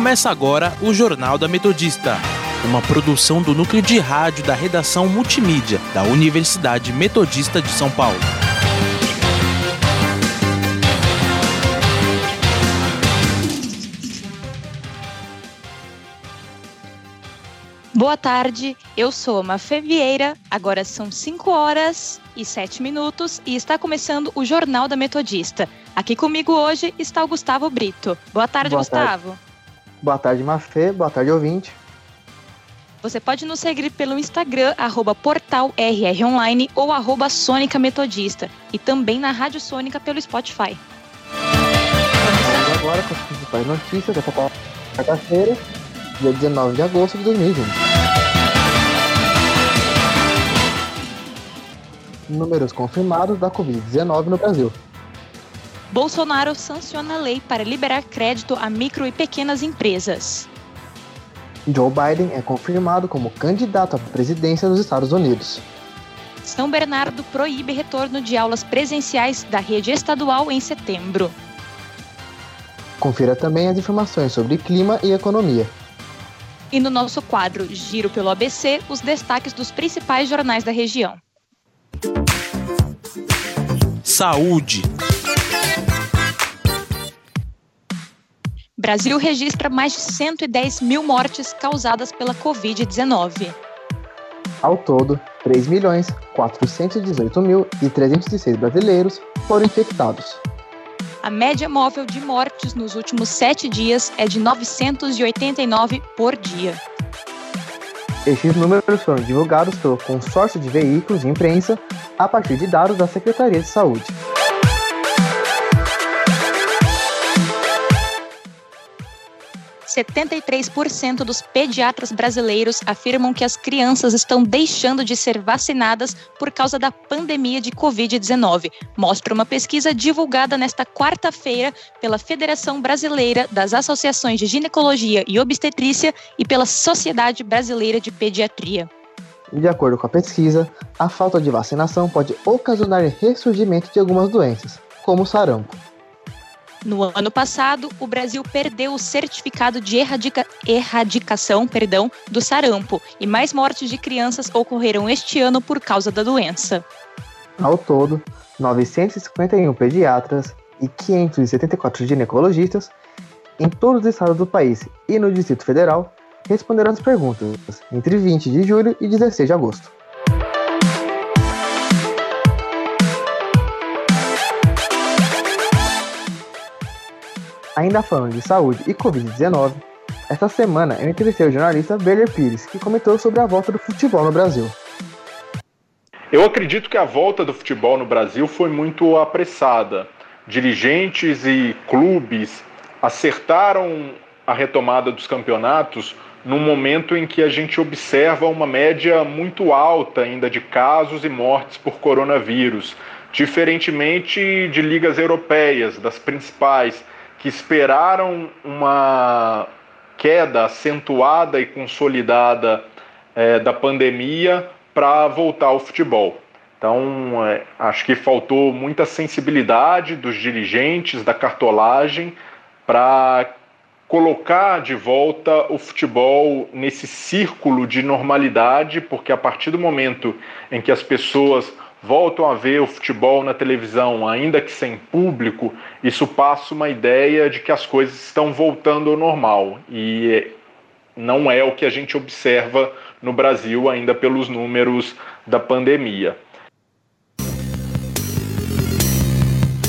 Começa agora o Jornal da Metodista, uma produção do núcleo de rádio da redação multimídia da Universidade Metodista de São Paulo. Boa tarde, eu sou Mafê Vieira, agora são 5 horas e 7 minutos e está começando o Jornal da Metodista. Aqui comigo hoje está o Gustavo Brito. Boa tarde, Boa Gustavo. Tarde. Boa tarde, Mafê. Boa tarde, ouvinte. Você pode nos seguir pelo Instagram, arroba portalrronline ou arroba Sônica Metodista. E também na Rádio Sônica pelo Spotify. Vamos agora com as principais notícias dessa quarta-feira, dia 19 de agosto de 2020. Números confirmados da Covid-19 no Brasil. Bolsonaro sanciona a lei para liberar crédito a micro e pequenas empresas. Joe Biden é confirmado como candidato à presidência dos Estados Unidos. São Bernardo proíbe retorno de aulas presenciais da rede estadual em setembro. Confira também as informações sobre clima e economia. E no nosso quadro Giro pelo ABC, os destaques dos principais jornais da região. Saúde. Brasil registra mais de 110 mil mortes causadas pela Covid-19. Ao todo, 3.418.306 brasileiros foram infectados. A média móvel de mortes nos últimos sete dias é de 989 por dia. Estes números foram divulgados pelo Consórcio de Veículos de Imprensa a partir de dados da Secretaria de Saúde. 73% dos pediatras brasileiros afirmam que as crianças estão deixando de ser vacinadas por causa da pandemia de Covid-19, mostra uma pesquisa divulgada nesta quarta-feira pela Federação Brasileira das Associações de Ginecologia e Obstetrícia e pela Sociedade Brasileira de Pediatria. De acordo com a pesquisa, a falta de vacinação pode ocasionar ressurgimento de algumas doenças, como o sarampo. No ano passado, o Brasil perdeu o certificado de erradica erradicação perdão, do sarampo e mais mortes de crianças ocorreram este ano por causa da doença. Ao todo, 951 pediatras e 574 ginecologistas em todos os estados do país e no Distrito Federal responderam as perguntas entre 20 de julho e 16 de agosto. Ainda falando de saúde e Covid-19, esta semana eu entrevistei o jornalista Berger Pires, que comentou sobre a volta do futebol no Brasil. Eu acredito que a volta do futebol no Brasil foi muito apressada. Dirigentes e clubes acertaram a retomada dos campeonatos num momento em que a gente observa uma média muito alta ainda de casos e mortes por coronavírus, diferentemente de ligas europeias, das principais, que esperaram uma queda acentuada e consolidada é, da pandemia para voltar ao futebol. Então, é, acho que faltou muita sensibilidade dos dirigentes, da cartolagem, para colocar de volta o futebol nesse círculo de normalidade, porque a partir do momento em que as pessoas voltam a ver o futebol na televisão, ainda que sem público, isso passa uma ideia de que as coisas estão voltando ao normal. E não é o que a gente observa no Brasil, ainda pelos números da pandemia.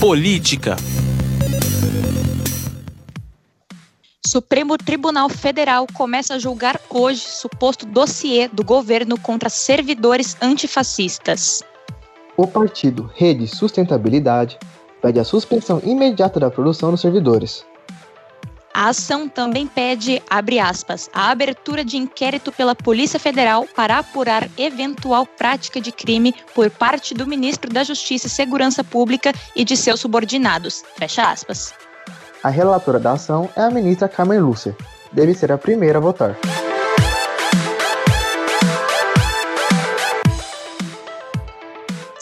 Política. Supremo Tribunal Federal começa a julgar hoje suposto dossiê do governo contra servidores antifascistas. O partido Rede Sustentabilidade pede a suspensão imediata da produção dos servidores. A ação também pede, abre aspas, a abertura de inquérito pela Polícia Federal para apurar eventual prática de crime por parte do ministro da Justiça e Segurança Pública e de seus subordinados. Fecha aspas. A relatora da ação é a ministra Carmen Lúcia. Deve ser a primeira a votar.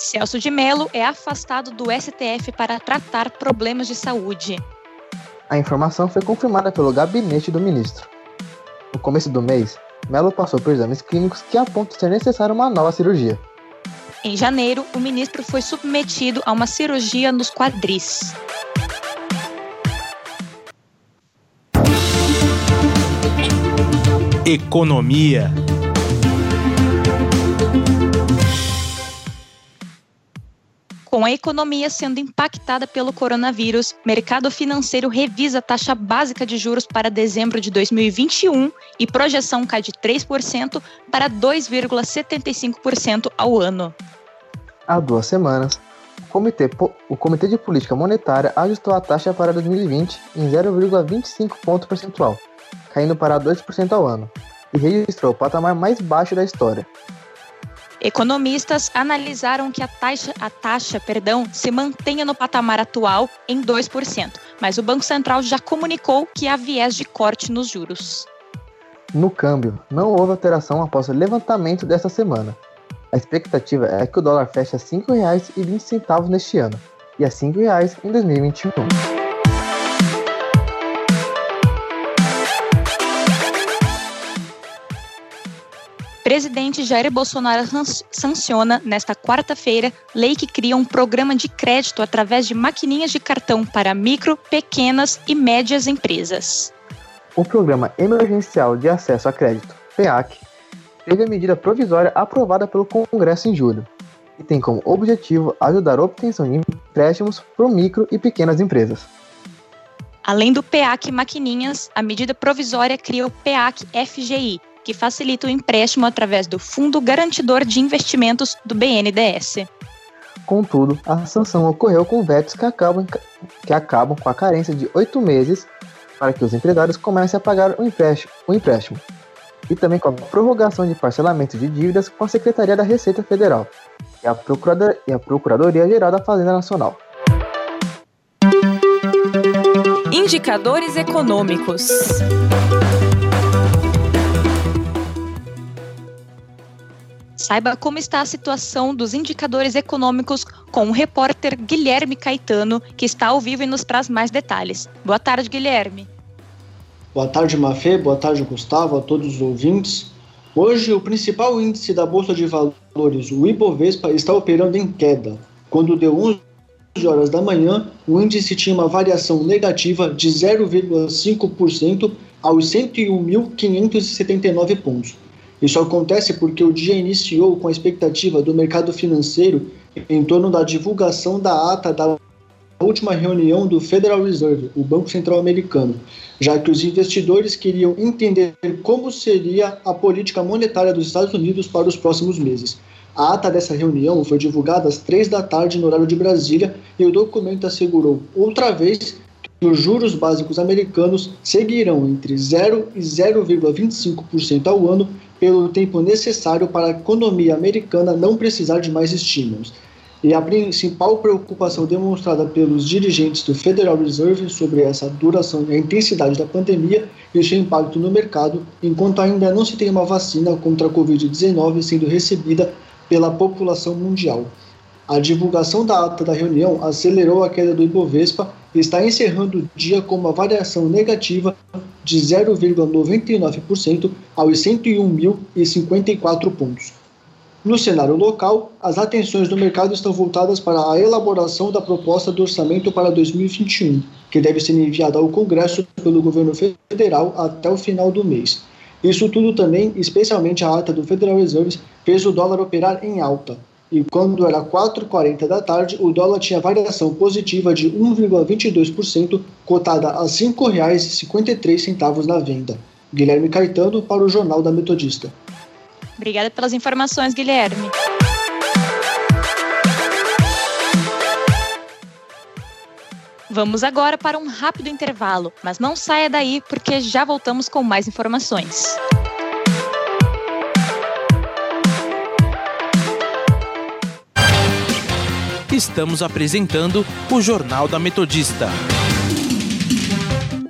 Celso de Mello é afastado do STF para tratar problemas de saúde. A informação foi confirmada pelo gabinete do ministro. No começo do mês, Melo passou por exames clínicos que apontam ser necessária uma nova cirurgia. Em janeiro, o ministro foi submetido a uma cirurgia nos quadris. Economia. Com a economia sendo impactada pelo coronavírus, mercado financeiro revisa a taxa básica de juros para dezembro de 2021 e projeção cai de 3% para 2,75% ao ano. Há duas semanas, o Comitê, o Comitê de Política Monetária ajustou a taxa para 2020 em 0,25 ponto percentual, caindo para 2% ao ano, e registrou o patamar mais baixo da história, Economistas analisaram que a taxa, a taxa perdão, se mantenha no patamar atual em 2%, mas o Banco Central já comunicou que há viés de corte nos juros. No câmbio, não houve alteração após o levantamento desta semana. A expectativa é que o dólar feche a R$ 5,20 neste ano e a R$ 5,00 em 2021. Presidente Jair Bolsonaro sanciona, nesta quarta-feira, lei que cria um programa de crédito através de maquininhas de cartão para micro, pequenas e médias empresas. O Programa Emergencial de Acesso a Crédito, PEAC, teve a medida provisória aprovada pelo Congresso em julho e tem como objetivo ajudar a obtenção de empréstimos por micro e pequenas empresas. Além do PEAC Maquininhas, a medida provisória cria o PEAC FGI, que facilita o empréstimo através do Fundo Garantidor de Investimentos do BNDES. Contudo, a sanção ocorreu com vetos que acabam, que acabam com a carência de oito meses para que os empresários comecem a pagar o empréstimo, o empréstimo, e também com a prorrogação de parcelamento de dívidas com a Secretaria da Receita Federal e a, Procurador, e a Procuradoria-Geral da Fazenda Nacional. Indicadores econômicos. Saiba como está a situação dos indicadores econômicos com o repórter Guilherme Caetano, que está ao vivo e nos traz mais detalhes. Boa tarde, Guilherme. Boa tarde, Mafê. Boa tarde, Gustavo, a todos os ouvintes. Hoje, o principal índice da Bolsa de Valores, o Ibovespa, está operando em queda. Quando deu 11 horas da manhã, o índice tinha uma variação negativa de 0,5% aos 101.579 pontos. Isso acontece porque o dia iniciou com a expectativa do mercado financeiro em torno da divulgação da ata da última reunião do Federal Reserve, o Banco Central Americano, já que os investidores queriam entender como seria a política monetária dos Estados Unidos para os próximos meses. A ata dessa reunião foi divulgada às três da tarde no horário de Brasília e o documento assegurou outra vez os juros básicos americanos seguirão entre 0 e 0,25% ao ano pelo tempo necessário para a economia americana não precisar de mais estímulos. E a principal preocupação demonstrada pelos dirigentes do Federal Reserve sobre essa duração e a intensidade da pandemia e o seu impacto no mercado, enquanto ainda não se tem uma vacina contra a Covid-19 sendo recebida pela população mundial. A divulgação da ata da reunião acelerou a queda do Ibovespa está encerrando o dia com uma variação negativa de 0,99% aos 101.054 pontos. No cenário local, as atenções do mercado estão voltadas para a elaboração da proposta do orçamento para 2021, que deve ser enviada ao Congresso pelo governo federal até o final do mês. Isso tudo também, especialmente a ata do Federal Reserve, fez o dólar operar em alta, e quando era 4h40 da tarde, o dólar tinha variação positiva de 1,22%, cotada a R$ 5,53 na venda. Guilherme Caetano para o Jornal da Metodista. Obrigada pelas informações, Guilherme. Vamos agora para um rápido intervalo, mas não saia daí porque já voltamos com mais informações. Estamos apresentando o Jornal da Metodista.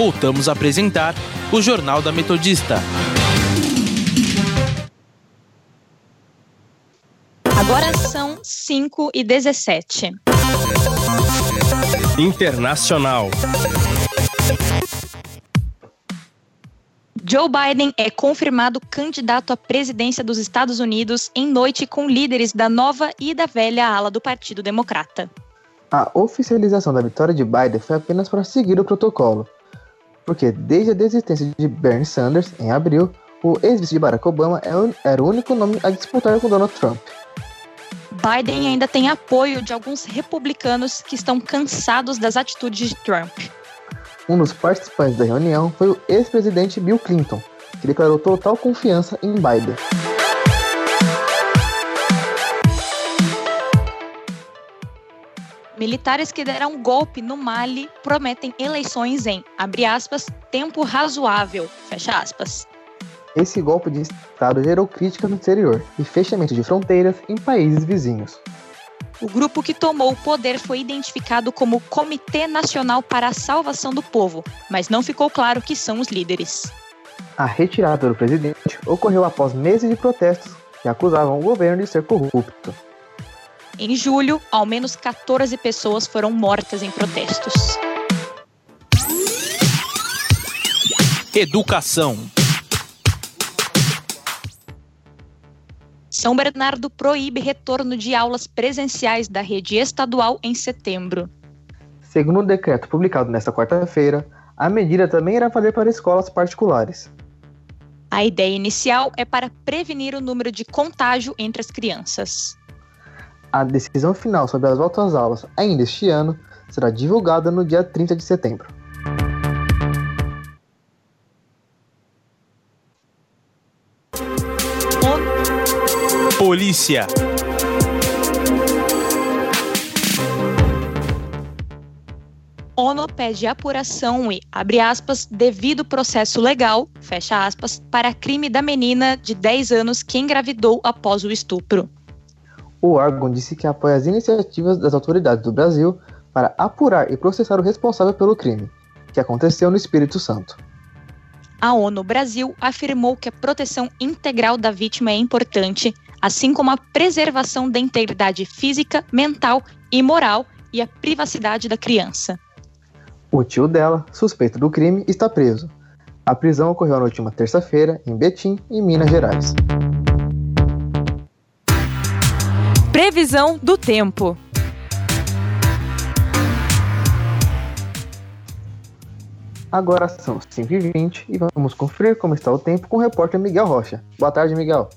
voltamos a apresentar o Jornal da Metodista. Agora são 5 e 17. Internacional. Joe Biden é confirmado candidato à presidência dos Estados Unidos em noite com líderes da nova e da velha ala do Partido Democrata. A oficialização da vitória de Biden foi apenas para seguir o protocolo, porque desde a desistência de Bernie Sanders, em abril, o ex-vice de Barack Obama é era o único nome a disputar com Donald Trump. Biden ainda tem apoio de alguns republicanos que estão cansados das atitudes de Trump. Um dos participantes da reunião foi o ex-presidente Bill Clinton, que declarou total confiança em Biden. Militares que deram golpe no Mali prometem eleições em, abre aspas, tempo razoável, fecha aspas. Esse golpe de Estado gerou críticas no exterior e fechamento de fronteiras em países vizinhos. O grupo que tomou o poder foi identificado como Comitê Nacional para a Salvação do Povo, mas não ficou claro que são os líderes. A retirada do presidente ocorreu após meses de protestos que acusavam o governo de ser corrupto. Em julho, ao menos 14 pessoas foram mortas em protestos. Educação. São Bernardo proíbe retorno de aulas presenciais da rede estadual em setembro. Segundo o um decreto publicado nesta quarta-feira, a medida também irá valer para escolas particulares. A ideia inicial é para prevenir o número de contágio entre as crianças. A decisão final sobre as voltas às aulas ainda este ano será divulgada no dia 30 de setembro. Polícia. ONU pede apuração e, abre aspas, devido processo legal, fecha aspas, para crime da menina de 10 anos que engravidou após o estupro o órgão disse que apoia as iniciativas das autoridades do Brasil para apurar e processar o responsável pelo crime, que aconteceu no Espírito Santo. A ONU Brasil afirmou que a proteção integral da vítima é importante, assim como a preservação da integridade física, mental e moral e a privacidade da criança. O tio dela, suspeito do crime, está preso. A prisão ocorreu na última terça-feira em Betim, em Minas Gerais. Previsão do tempo. Agora são 5h20 e vamos conferir como está o tempo com o repórter Miguel Rocha. Boa tarde, Miguel.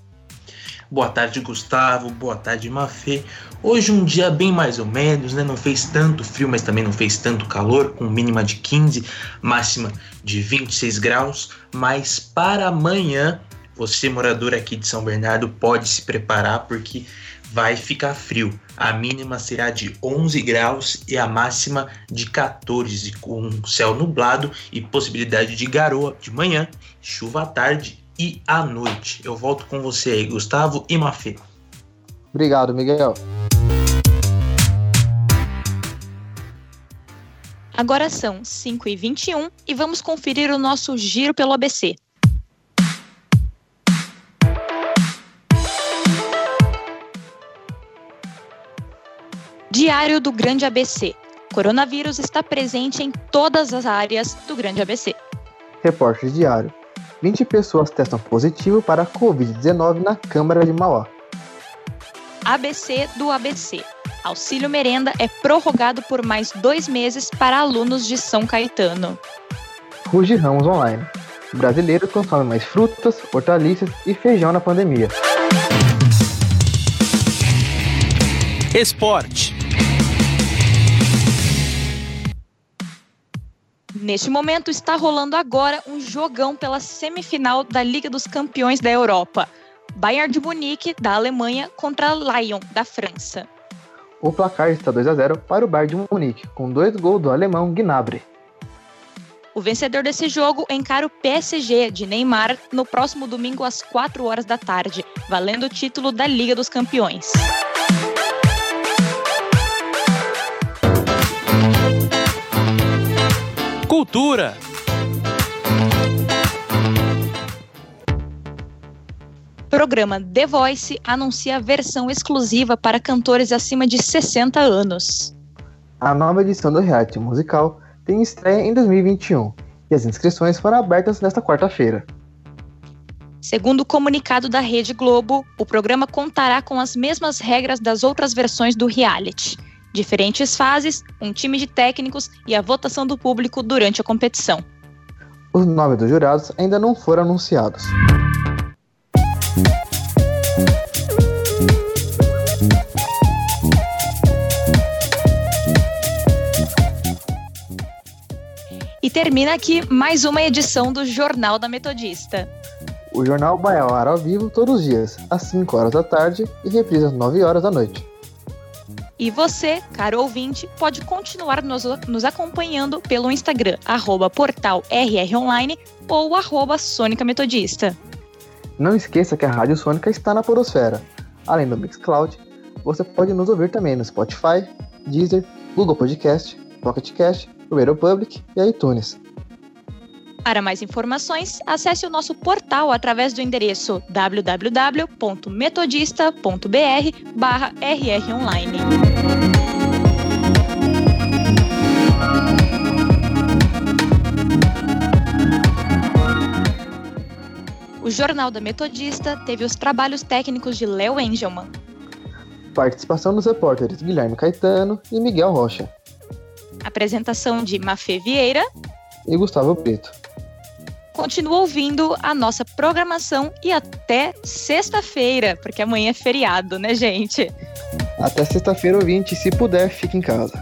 Boa tarde, Gustavo. Boa tarde, Mafê. Hoje um dia bem mais ou menos, né? Não fez tanto frio, mas também não fez tanto calor, com mínima de 15, máxima de 26 graus. Mas para amanhã, você morador aqui de São Bernardo pode se preparar porque vai ficar frio. A mínima será de 11 graus e a máxima de 14, com céu nublado e possibilidade de garoa de manhã, chuva à tarde e à noite. Eu volto com você aí, Gustavo e Mafê. Obrigado, Miguel. Agora são 5h21 e vamos conferir o nosso giro pelo ABC. Diário do Grande ABC. Coronavírus está presente em todas as áreas do Grande ABC. Repórter Diário. 20 pessoas testam positivo para a Covid-19 na Câmara de Mauá. ABC do ABC. Auxílio Merenda é prorrogado por mais dois meses para alunos de São Caetano. Ruge Ramos Online. Brasileiros consomem mais frutas, hortaliças e feijão na pandemia. Esporte. Neste momento está rolando agora um jogão pela semifinal da Liga dos Campeões da Europa. Bayern de Munique, da Alemanha, contra Lyon, da França. O placar está 2 a 0 para o Bayern de Munique, com dois gols do alemão Gnabry. O vencedor desse jogo encara o PSG de Neymar no próximo domingo às 4 horas da tarde, valendo o título da Liga dos Campeões. Cultura. Programa The Voice anuncia a versão exclusiva para cantores acima de 60 anos. A nova edição do reality musical tem estreia em 2021 e as inscrições foram abertas nesta quarta-feira. Segundo o comunicado da Rede Globo, o programa contará com as mesmas regras das outras versões do reality. Diferentes fases, um time de técnicos e a votação do público durante a competição. Os nomes dos jurados ainda não foram anunciados. E termina aqui mais uma edição do Jornal da Metodista. O jornal vai ao ar ao vivo todos os dias, às 5 horas da tarde e reprisa às 9 horas da noite. E você, caro ouvinte, pode continuar nos, nos acompanhando pelo Instagram, arroba portal rronline ou arroba Sônica Metodista. Não esqueça que a Rádio Sônica está na Podosfera. Além do Mixcloud, você pode nos ouvir também no Spotify, Deezer, Google Podcast, Pocket Cast, Radio Public e iTunes. Para mais informações, acesse o nosso portal através do endereço www.metodista.br/rronline. O Jornal da Metodista teve os trabalhos técnicos de Léo Engelman. Participação dos repórteres Guilherme Caetano e Miguel Rocha. Apresentação de Mafê Vieira e Gustavo Preto. Continua ouvindo a nossa programação e até sexta-feira, porque amanhã é feriado, né, gente? Até sexta-feira, ouvinte. Se puder, fique em casa.